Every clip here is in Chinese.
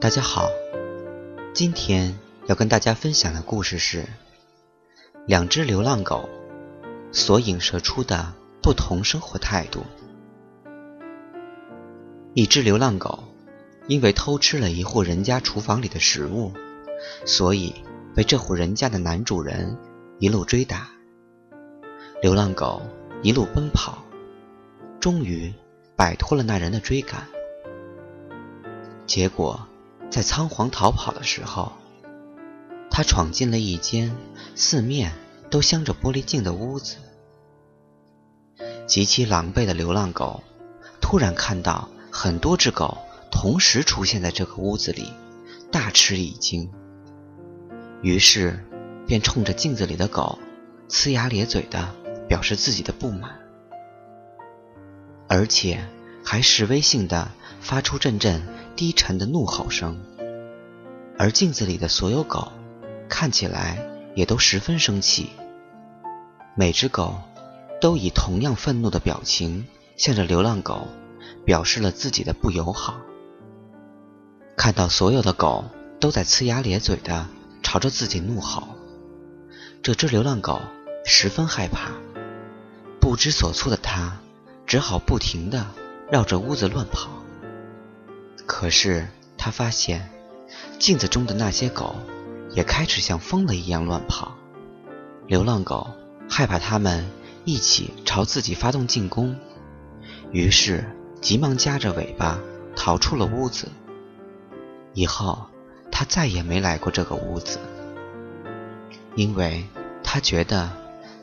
大家好，今天要跟大家分享的故事是两只流浪狗所影射出的不同生活态度。一只流浪狗因为偷吃了一户人家厨房里的食物，所以被这户人家的男主人一路追打。流浪狗一路奔跑，终于摆脱了那人的追赶。结果。在仓皇逃跑的时候，他闯进了一间四面都镶着玻璃镜的屋子。极其狼狈的流浪狗突然看到很多只狗同时出现在这个屋子里，大吃一惊，于是便冲着镜子里的狗呲牙咧嘴的表示自己的不满，而且还示威性的发出阵阵。低沉的怒吼声，而镜子里的所有狗看起来也都十分生气。每只狗都以同样愤怒的表情向着流浪狗表示了自己的不友好。看到所有的狗都在呲牙咧嘴的朝着自己怒吼，这只流浪狗十分害怕，不知所措的它只好不停的绕着屋子乱跑。可是他发现，镜子中的那些狗也开始像疯了一样乱跑。流浪狗害怕它们一起朝自己发动进攻，于是急忙夹着尾巴逃出了屋子。以后他再也没来过这个屋子，因为他觉得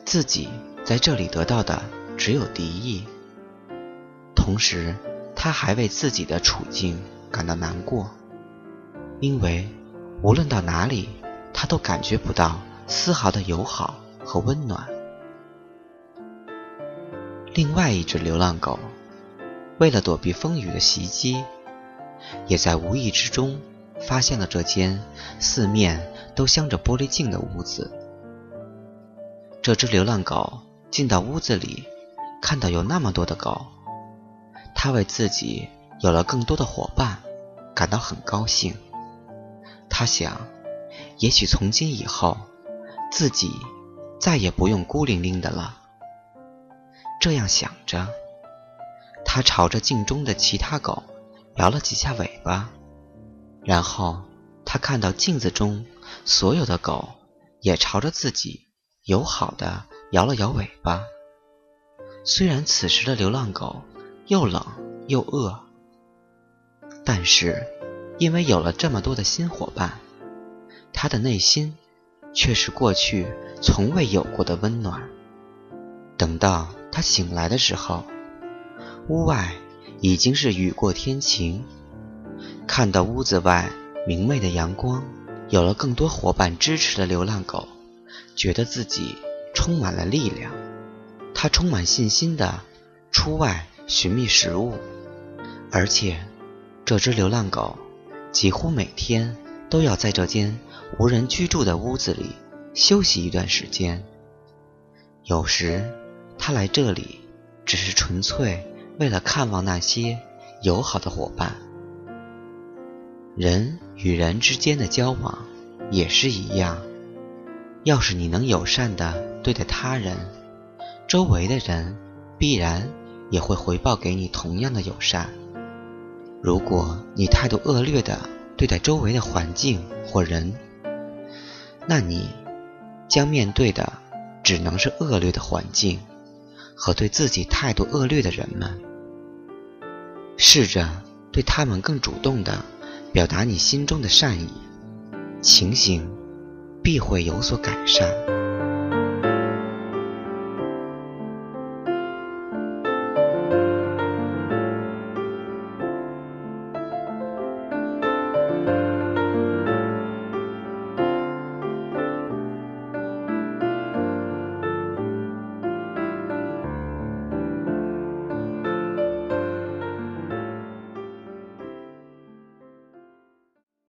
自己在这里得到的只有敌意。同时，他还为自己的处境。感到难过，因为无论到哪里，他都感觉不到丝毫的友好和温暖。另外一只流浪狗，为了躲避风雨的袭击，也在无意之中发现了这间四面都镶着玻璃镜的屋子。这只流浪狗进到屋子里，看到有那么多的狗，它为自己。有了更多的伙伴，感到很高兴。他想，也许从今以后，自己再也不用孤零零的了。这样想着，他朝着镜中的其他狗摇了几下尾巴，然后他看到镜子中所有的狗也朝着自己友好的摇了摇尾巴。虽然此时的流浪狗又冷又饿。但是，因为有了这么多的新伙伴，他的内心却是过去从未有过的温暖。等到他醒来的时候，屋外已经是雨过天晴。看到屋子外明媚的阳光，有了更多伙伴支持的流浪狗，觉得自己充满了力量。他充满信心的出外寻觅食物，而且。这只流浪狗几乎每天都要在这间无人居住的屋子里休息一段时间。有时，它来这里只是纯粹为了看望那些友好的伙伴。人与人之间的交往也是一样，要是你能友善地对待他人，周围的人必然也会回报给你同样的友善。如果你态度恶劣的对待周围的环境或人，那你将面对的只能是恶劣的环境和对自己态度恶劣的人们。试着对他们更主动的表达你心中的善意，情形必会有所改善。